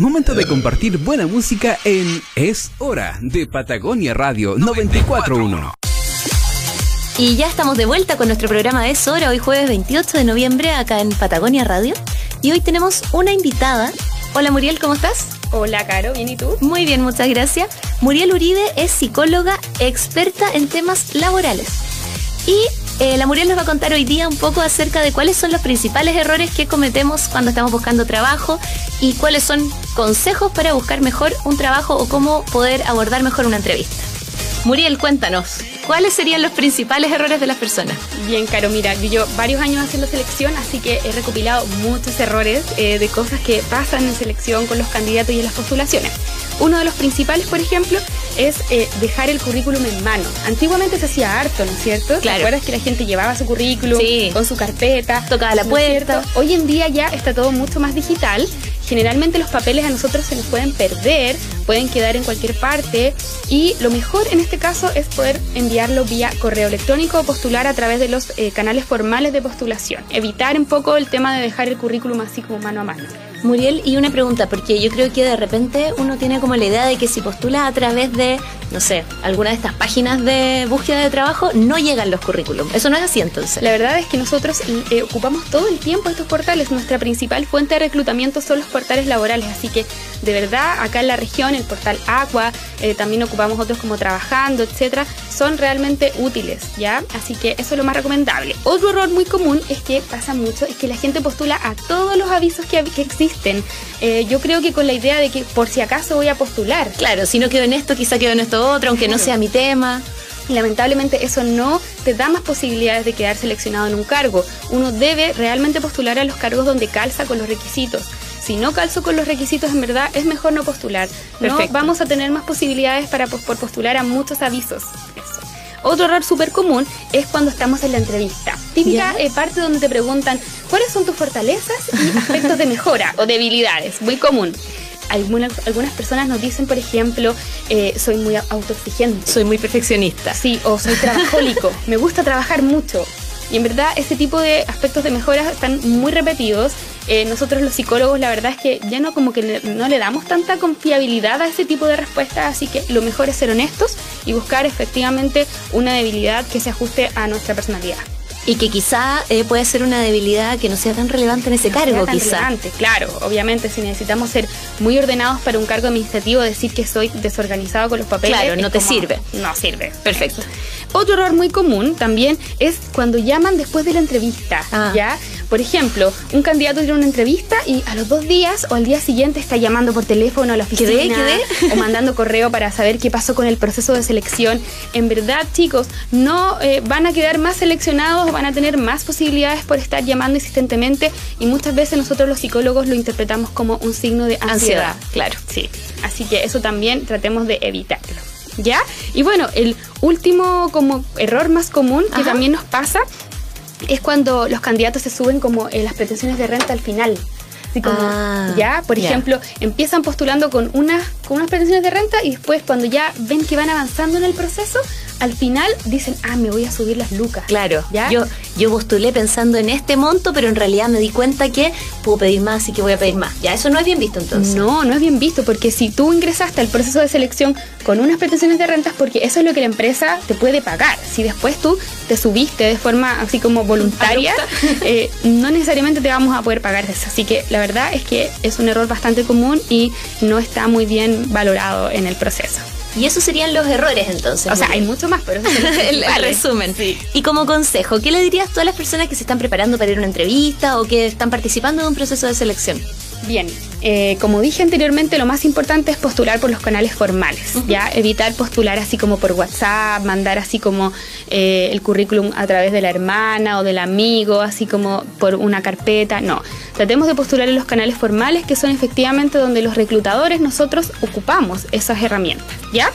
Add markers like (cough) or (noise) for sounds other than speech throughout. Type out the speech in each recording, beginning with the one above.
Momento de compartir buena música en Es Hora de Patagonia Radio 941. Y ya estamos de vuelta con nuestro programa de Es Hora, hoy jueves 28 de noviembre, acá en Patagonia Radio. Y hoy tenemos una invitada. Hola Muriel, ¿cómo estás? Hola Caro, ¿bien y tú? Muy bien, muchas gracias. Muriel Uribe es psicóloga experta en temas laborales. Y eh, la Muriel nos va a contar hoy día un poco acerca de cuáles son los principales errores que cometemos cuando estamos buscando trabajo y cuáles son consejos para buscar mejor un trabajo o cómo poder abordar mejor una entrevista. Muriel, cuéntanos, ¿cuáles serían los principales errores de las personas? Bien, Caro, mira, yo varios años haciendo selección, así que he recopilado muchos errores eh, de cosas que pasan en selección con los candidatos y en las postulaciones. Uno de los principales, por ejemplo, es eh, dejar el currículum en mano. Antiguamente se hacía harto, ¿no es cierto? Claro. ¿Te acuerdas que la gente llevaba su currículum Sí. con su carpeta? Tocaba la ¿no es puerta. Hoy en día ya está todo mucho más digital. Generalmente los papeles a nosotros se nos pueden perder, pueden quedar en cualquier parte y lo mejor en este caso es poder enviarlo vía correo electrónico o postular a través de los eh, canales formales de postulación. Evitar un poco el tema de dejar el currículum así como mano a mano. Muriel, y una pregunta, porque yo creo que de repente uno tiene como la idea de que si postula a través de, no sé, alguna de estas páginas de búsqueda de trabajo, no llegan los currículum. Eso no es así entonces. La verdad es que nosotros eh, ocupamos todo el tiempo estos portales. Nuestra principal fuente de reclutamiento son los portales laborales. Así que, de verdad, acá en la región, el portal Aqua, eh, también ocupamos otros como Trabajando, etcétera, son realmente útiles, ¿ya? Así que eso es lo más recomendable. Otro error muy común es que pasa mucho, es que la gente postula a todos los avisos que, que existen. Eh, yo creo que con la idea de que por si acaso voy a postular. Claro, si no quedo en esto, quizá quedo en esto otro, aunque no sea mi tema. Lamentablemente eso no te da más posibilidades de quedar seleccionado en un cargo. Uno debe realmente postular a los cargos donde calza con los requisitos. Si no calzo con los requisitos, en verdad es mejor no postular. No vamos a tener más posibilidades para por postular a muchos avisos. Eso. Otro error súper común es cuando estamos en la entrevista. Típica eh, parte donde te preguntan cuáles son tus fortalezas y (laughs) aspectos de mejora o debilidades. Muy común. Algunas, algunas personas nos dicen, por ejemplo, eh, soy muy autoexigente. Soy muy perfeccionista. Sí, o soy trabajólico, (laughs) me gusta trabajar mucho. Y en verdad ese tipo de aspectos de mejora están muy repetidos. Eh, nosotros los psicólogos la verdad es que ya no como que le- no le damos tanta confiabilidad a ese tipo de respuestas, así que lo mejor es ser honestos y buscar efectivamente una debilidad que se ajuste a nuestra personalidad. Y que quizá eh, puede ser una debilidad que no sea tan relevante en ese No cargo, tan quizá. relevante. Claro, obviamente si necesitamos ser muy ordenados para un cargo administrativo, decir que soy desorganizado con los papeles. Claro, no te como- sirve. No sirve. Perfecto. Otro error muy común también es cuando llaman después de la entrevista, Ah. ¿ya? Por ejemplo, un candidato tiene una entrevista y a los dos días o al día siguiente está llamando por teléfono a la oficina Quedé, quedé. o mandando correo para saber qué pasó con el proceso de selección. En verdad, chicos, no eh, van a quedar más seleccionados, van a tener más posibilidades por estar llamando insistentemente y muchas veces nosotros los psicólogos lo interpretamos como un signo de ansiedad. Ansiedad, claro. Sí, así que eso también tratemos de evitarlo. ¿Ya? Y bueno, el último como error más común que Ajá. también nos pasa es cuando los candidatos se suben como en las pretensiones de renta al final. Así como, Ah, ya, por ejemplo, empiezan postulando con unas, con unas pretensiones de renta y después cuando ya ven que van avanzando en el proceso, al final dicen, ah, me voy a subir las lucas. Claro, ¿Ya? yo, yo postulé pensando en este monto, pero en realidad me di cuenta que puedo pedir más y que voy a pedir más. Ya, eso no es bien visto entonces. No, no es bien visto, porque si tú ingresaste al proceso de selección con unas pretensiones de rentas, porque eso es lo que la empresa te puede pagar. Si después tú te subiste de forma así como voluntaria, (laughs) eh, no necesariamente te vamos a poder pagar eso. Así que la verdad es que es un error bastante común y no está muy bien valorado en el proceso. Y esos serían los errores entonces. O sea, hay mucho más, pero (laughs) el, resumen. Y como consejo, ¿qué le dirías a las personas que se están preparando para ir a una entrevista o que están participando de un proceso de selección? Bien, eh, como dije anteriormente, lo más importante es postular por los canales formales, ¿ya? Evitar postular así como por WhatsApp, mandar así como eh, el currículum a través de la hermana o del amigo, así como por una carpeta, no. Tratemos de postular en los canales formales, que son efectivamente donde los reclutadores nosotros ocupamos esas herramientas, ¿ya?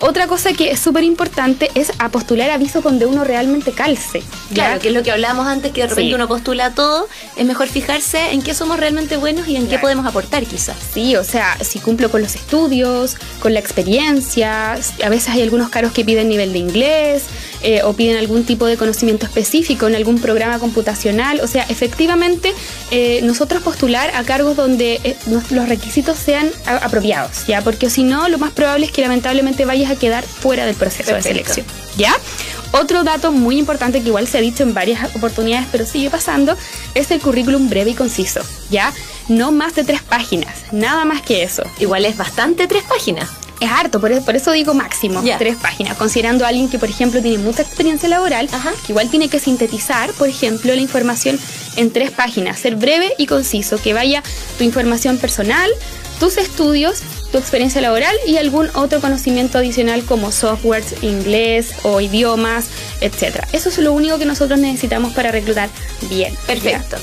Otra cosa que es súper importante es a postular avisos donde uno realmente calce. ¿ya? Claro, que es lo que hablábamos antes, que de repente Sí. uno postula todo, es mejor fijarse en qué somos realmente buenos y en qué podemos aportar quizás. Sí, o sea, si cumplo con los estudios, con la experiencia, a veces hay algunos cargos que piden nivel de inglés, eh, o piden algún tipo de conocimiento específico en algún programa computacional. O sea, efectivamente, eh, nosotros postular a cargos donde eh, los requisitos sean apropiados, ¿ya? Porque si no, lo más probable es que lamentablemente vayas a quedar fuera del proceso de selección, ¿ya? Otro dato muy importante que igual se ha dicho en varias oportunidades, pero sigue pasando, es el currículum breve y conciso, ¿ya? No más de tres páginas, nada más que eso. Igual es bastante tres páginas. Es harto, por, eso digo máximo, tres páginas. Considerando a alguien que, por ejemplo, tiene mucha experiencia laboral, que igual tiene que sintetizar, por ejemplo, la información en tres páginas, ser breve y conciso, que vaya tu información personal, tus estudios, tu experiencia laboral y algún otro conocimiento adicional como softwares, inglés o idiomas, etc. Eso es lo único que nosotros necesitamos para reclutar bien. Perfecto.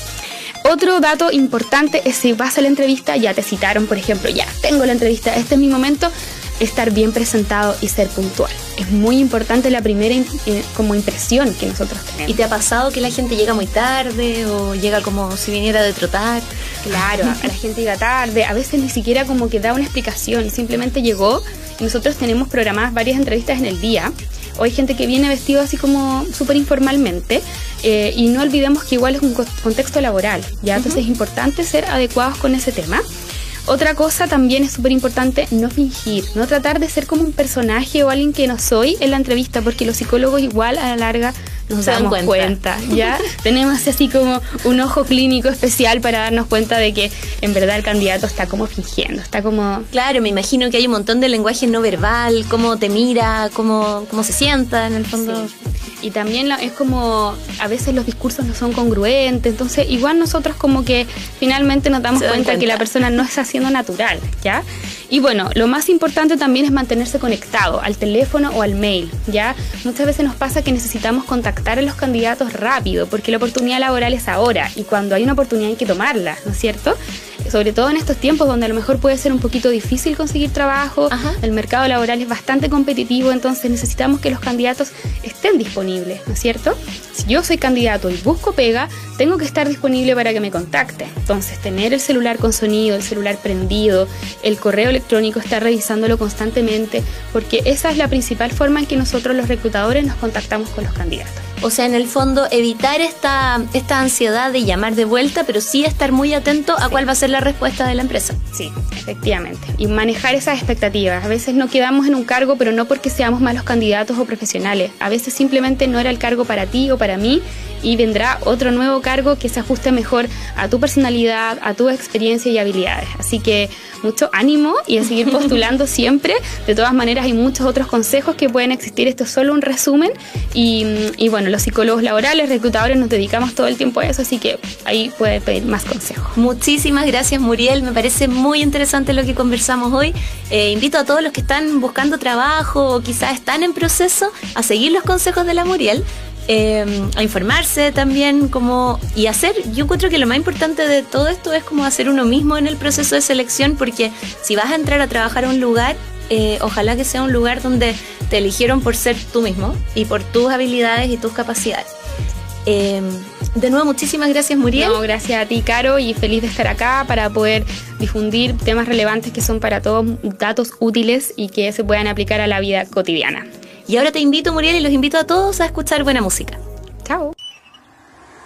Otro dato importante es si vas a la entrevista, ya te citaron, por ejemplo, ya tengo la entrevista, este es mi momento, estar bien presentado y ser puntual. Es muy importante la primera eh, como impresión que nosotros tenemos. ¿Y te ha pasado que la gente llega muy tarde o llega como si viniera de trotar? Claro, a la gente llega tarde, a veces ni siquiera como que da una explicación, simplemente llegó y nosotros tenemos programadas varias entrevistas en el día. O hay gente que viene vestido así como súper informalmente eh, y no olvidemos que igual es un contexto laboral, ¿ya? Entonces es importante ser adecuados con ese tema. Otra cosa también es súper importante, no fingir, no tratar de ser como un personaje o alguien que no soy en la entrevista, porque los psicólogos igual a la larga nos damos cuenta. ¿ya? (laughs) Tenemos así como un ojo clínico especial para darnos cuenta de que en verdad el candidato está como fingiendo, está como... Claro, me imagino que hay un montón de lenguaje no verbal, cómo te mira, cómo, cómo se sienta en el fondo. Y también es como a veces los discursos no son congruentes, entonces igual nosotros como que finalmente nos damos cuenta, que la persona no está siendo natural, ¿ya? Y bueno, lo más importante también es mantenerse conectado al teléfono o al mail, ¿ya? Muchas veces nos pasa que necesitamos contactar a los candidatos rápido, porque la oportunidad laboral es ahora y cuando hay una oportunidad hay que tomarla, ¿no es cierto? Sobre todo en estos tiempos donde a lo mejor puede ser un poquito difícil conseguir trabajo, el mercado laboral es bastante competitivo, entonces necesitamos que los candidatos estén disponibles, ¿no es cierto? Si yo soy candidato y busco pega, tengo que estar disponible para que me contacte. Entonces, tener el celular con sonido, el celular prendido, el correo electrónico, estar revisándolo constantemente, porque esa es la principal forma en que nosotros los reclutadores nos contactamos con los candidatos. O sea, en el fondo, evitar esta, esta ansiedad de llamar de vuelta, pero sí estar muy atento a cuál va a ser la respuesta de la empresa. Sí, efectivamente. Y manejar esas expectativas. A veces no quedamos en un cargo, pero no porque seamos malos candidatos o profesionales. A veces simplemente no era el cargo para ti o para mí y vendrá otro nuevo cargo que se ajuste mejor a tu personalidad, a tu experiencia y habilidades. Así que mucho ánimo y a seguir (laughs) postulando siempre. De todas maneras, hay muchos otros consejos que pueden existir. Esto es solo un resumen. Y, y bueno, los psicólogos laborales, reclutadores, nos dedicamos todo el tiempo a eso, así que ahí puede pedir más consejos. Muchísimas gracias, Muriel. Me parece muy interesante lo que conversamos hoy. Eh, invito a todos los que están buscando trabajo o quizás están en proceso a seguir los consejos de la Muriel. Em, a informarse también como y hacer yo encuentro que lo más importante de todo esto es como hacer uno mismo en el proceso de selección porque si vas a entrar a trabajar a un lugar eh, ojalá que sea un lugar donde te eligieron por ser tú mismo y por tus habilidades y tus capacidades em, de nuevo, muchísimas gracias, Muriel. No, gracias a ti, Caro, y feliz de estar acá para poder difundir temas relevantes que son para todos datos útiles y que se puedan aplicar a la vida cotidiana. Y ahora te invito, Muriel, y los invito a todos a escuchar buena música. Chao.